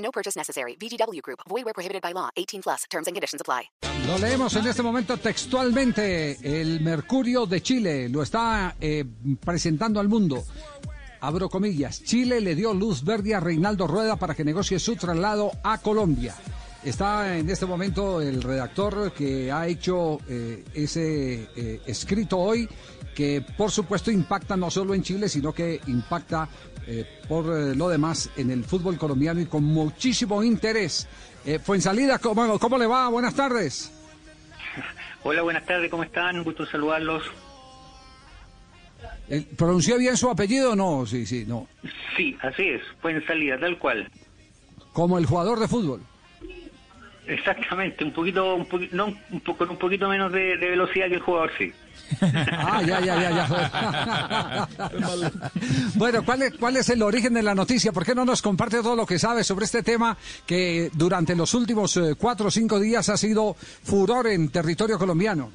No purchase necessary. VGW Group. Void where prohibited by law. 18 plus. Terms and conditions apply. Lo leemos en este momento textualmente. El Mercurio de Chile lo está eh, presentando al mundo. Abro comillas. Chile le dio luz verde a Reinaldo Rueda para que negocie su traslado a Colombia. Está en este momento el redactor que ha hecho eh, ese eh, escrito hoy, que por supuesto impacta no solo en Chile, sino que impacta eh, por eh, lo demás en el fútbol colombiano y con muchísimo interés. Eh, Fuensalida, ¿cómo, ¿cómo le va? Buenas tardes. Hola, buenas tardes, ¿cómo están? Un gusto saludarlos. Eh, ¿Pronunció bien su apellido o no? Sí, sí, no. Sí, así es, fue en salida, tal cual. Como el jugador de fútbol. Exactamente, un poquito, un poquito, no, un po- con un poquito menos de, de velocidad que el jugador, sí. Ah, ya, ya, ya, ya. bueno, ¿cuál es, ¿cuál es el origen de la noticia? ¿Por qué no nos comparte todo lo que sabe sobre este tema que durante los últimos eh, cuatro o cinco días ha sido furor en territorio colombiano?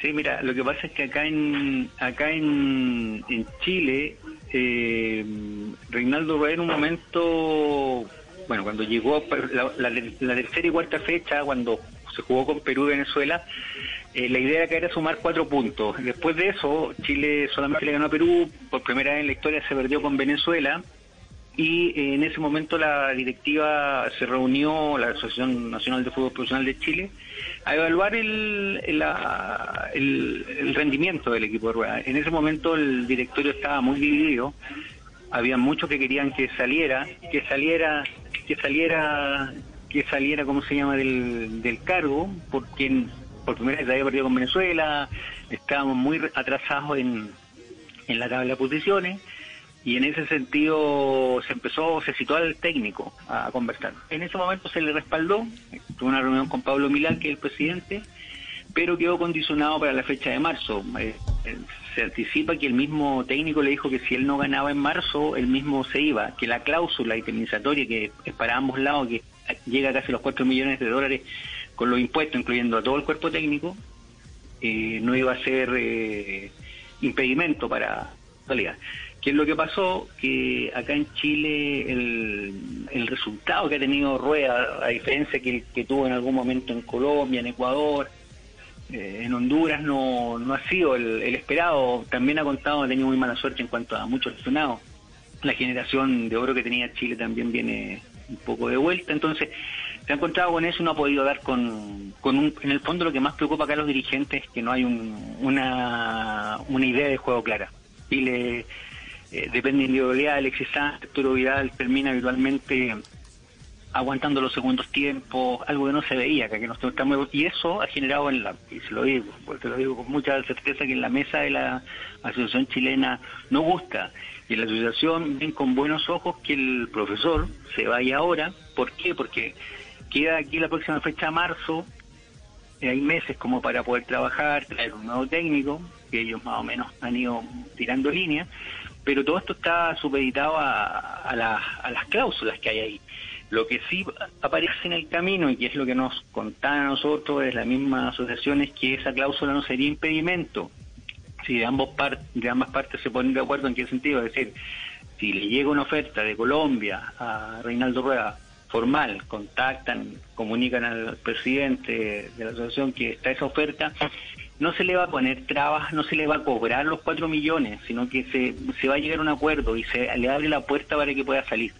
Sí, mira, lo que pasa es que acá en acá en, en Chile, eh, Reinaldo Rueda en un momento, bueno, cuando llegó la, la- la tercera y cuarta fecha, cuando se jugó con Perú y Venezuela, eh, la idea acá era sumar cuatro puntos. Después de eso, Chile solamente le ganó a Perú, por primera vez en la historia se perdió con Venezuela, y eh, en ese momento la directiva se reunió, la Asociación Nacional de Fútbol Profesional de Chile, a evaluar el rendimiento del equipo de rueda. En ese momento el directorio estaba muy dividido, había muchos que querían que saliera, que saliera, que saliera, que saliera, ¿cómo se llama?, del, del cargo, porque por primera vez había perdido con Venezuela, estábamos muy atrasados en, en la tabla de posiciones y en ese sentido se empezó, se citó al técnico a conversar. En ese momento se le respaldó, tuvo una reunión con Pablo Milán, que es el presidente, pero quedó condicionado para la fecha de marzo. Se anticipa que el mismo técnico le dijo que si él no ganaba en marzo, él mismo se iba, que la cláusula indemnizatoria que es para ambos lados, que llega a casi los 4 millones de dólares con los impuestos, incluyendo a todo el cuerpo técnico, eh, no iba a ser eh, impedimento para salida. ¿Qué es lo que pasó? Que acá en Chile el, el resultado que ha tenido Rueda, a diferencia que, que tuvo en algún momento en Colombia, en Ecuador, eh, en Honduras, no, no ha sido el, el esperado. También ha contado, ha tenido muy mala suerte en cuanto a muchos lesionados. La generación de oro que tenía Chile también viene un poco de vuelta. Entonces, se ha encontrado con eso y no ha podido dar con, con un, en el fondo lo que más preocupa acá a los dirigentes es que no hay un- una, una idea de juego clara. Chile eh, depende de individualidad, Alexis Sánchez, Arturo Vidal termina habitualmente aguantando los segundos tiempos, algo que no se veía acá, que no está muy- y eso ha generado en la, y se lo digo, te lo digo con mucha certeza que en la mesa de la asociación chilena no gusta, y en la asociación ven con buenos ojos que el profesor se vaya ahora, ¿por qué? Porque queda aquí la próxima fecha marzo, eh, hay meses como para poder trabajar, traer un nuevo técnico, que ellos más o menos han ido tirando líneas, pero todo esto está supeditado a, a las cláusulas que hay ahí. Lo que sí aparece en el camino y que es lo que nos contaban a nosotros es la misma asociación es que esa cláusula no sería impedimento. Si de, ambos par- de ambas partes se ponen de acuerdo en qué sentido, es decir, si le llega una oferta de Colombia a Reinaldo Rueda formal, contactan, comunican al presidente de la asociación que está esa oferta, no se le va a poner trabas, no se le va a cobrar los cuatro millones, sino que se, se va a llegar a un acuerdo y se le abre la puerta para que pueda salir.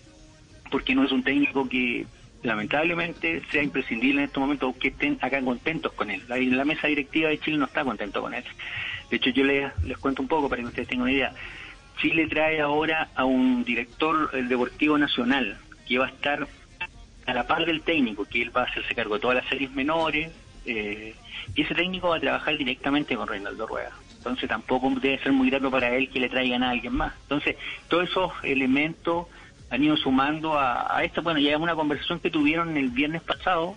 Porque no es un técnico que lamentablemente sea imprescindible en estos momentos que estén acá contentos con él. La, mesa directiva de Chile no está contento con él. De hecho, yo les, les cuento un poco para que ustedes tengan una idea. Chile trae ahora a un director deportivo nacional que va a estar a la par del técnico, que él va a hacerse cargo de todas las series menores, eh, y ese técnico va a trabajar directamente con Reinaldo Rueda. Entonces tampoco debe ser muy grato para él que le traigan a alguien más. Entonces, todos esos elementos han ido sumando a, a esto. Bueno, ya es una conversación que tuvieron el viernes pasado,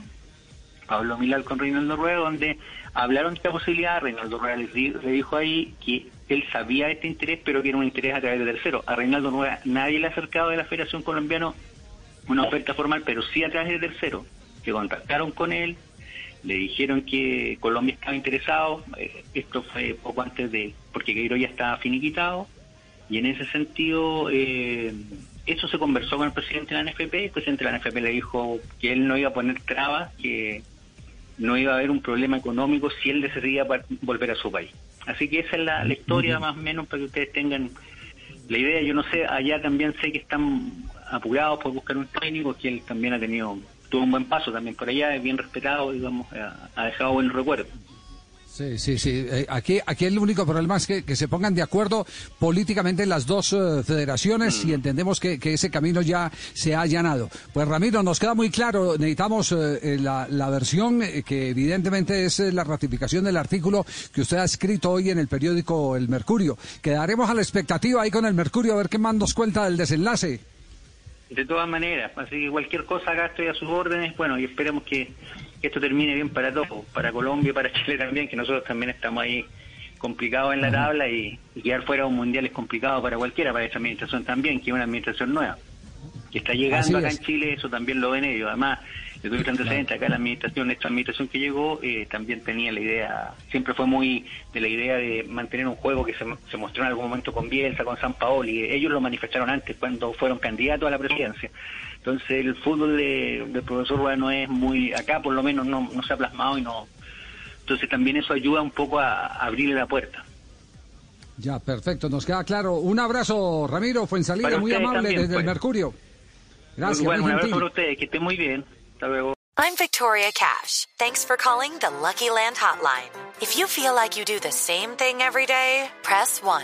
Pablo Milal con Reinaldo Rueda, donde hablaron de esta posibilidad. Reinaldo Rueda le, dijo ahí que él sabía este interés, pero que era un interés a través de tercero. A Reinaldo Rueda nadie le ha acercado de la Federación Colombiana una oferta formal, pero sí a través de tercero, que contactaron con él, le dijeron que Colombia estaba interesado, eh, esto fue poco antes de, porque Queiro ya estaba finiquitado, y en ese sentido, eh, eso se conversó con el presidente de la NFP, el presidente de la NFP le dijo que él no iba a poner trabas, que no iba a haber un problema económico si él decidía volver a su país. Así que esa es la, la historia más o menos para que ustedes tengan la idea. Yo no sé, allá también sé que están apurados por buscar un técnico, que él también ha tenido, tuvo un buen paso también por allá, es bien respetado, digamos, ha, ha dejado buen recuerdo. Sí, sí, sí. Eh, aquí, aquí el único problema es que, que se pongan de acuerdo políticamente las dos eh, federaciones y entendemos que, que ese camino ya se ha allanado. Pues Ramiro, nos queda muy claro, necesitamos eh, la, la versión eh, que evidentemente es eh, la ratificación del artículo que usted ha escrito hoy en el periódico El Mercurio. Quedaremos a la expectativa ahí con el Mercurio a ver qué más nos cuenta del desenlace. De todas maneras, así que cualquier cosa acá estoy a sus órdenes, bueno, y esperemos que, que esto termine bien para todos, para Colombia y para Chile también, que nosotros también estamos ahí complicados en la tabla y, y quedar fuera de un mundial es complicado para cualquiera, para esta administración también, que es una administración nueva, que está Así llegando acá es. en Chile, eso también lo ven ellos. Además, yo tuve antecedentes acá la administración, esta administración que llegó, eh, también tenía la idea, siempre fue muy de la idea de mantener un juego que se, se mostró en algún momento con Bielsa, con San Paoli, ellos lo manifestaron antes cuando fueron candidatos a la presidencia. Entonces el fútbol de- del profesor Rueda no es muy, acá por lo menos no, no se ha plasmado y no, entonces también eso ayuda un poco a, a abrirle la puerta. Ya, perfecto, nos queda claro. Un abrazo, Ramiro Fuensalida, muy amable también, desde el pues. Mercurio. Gracias, bueno, muy un abrazo para ustedes, que estén muy bien. Hasta luego. I'm Victoria Cash. Thanks for calling the Lucky Land Hotline. If you feel like you do the same thing every day, press 1.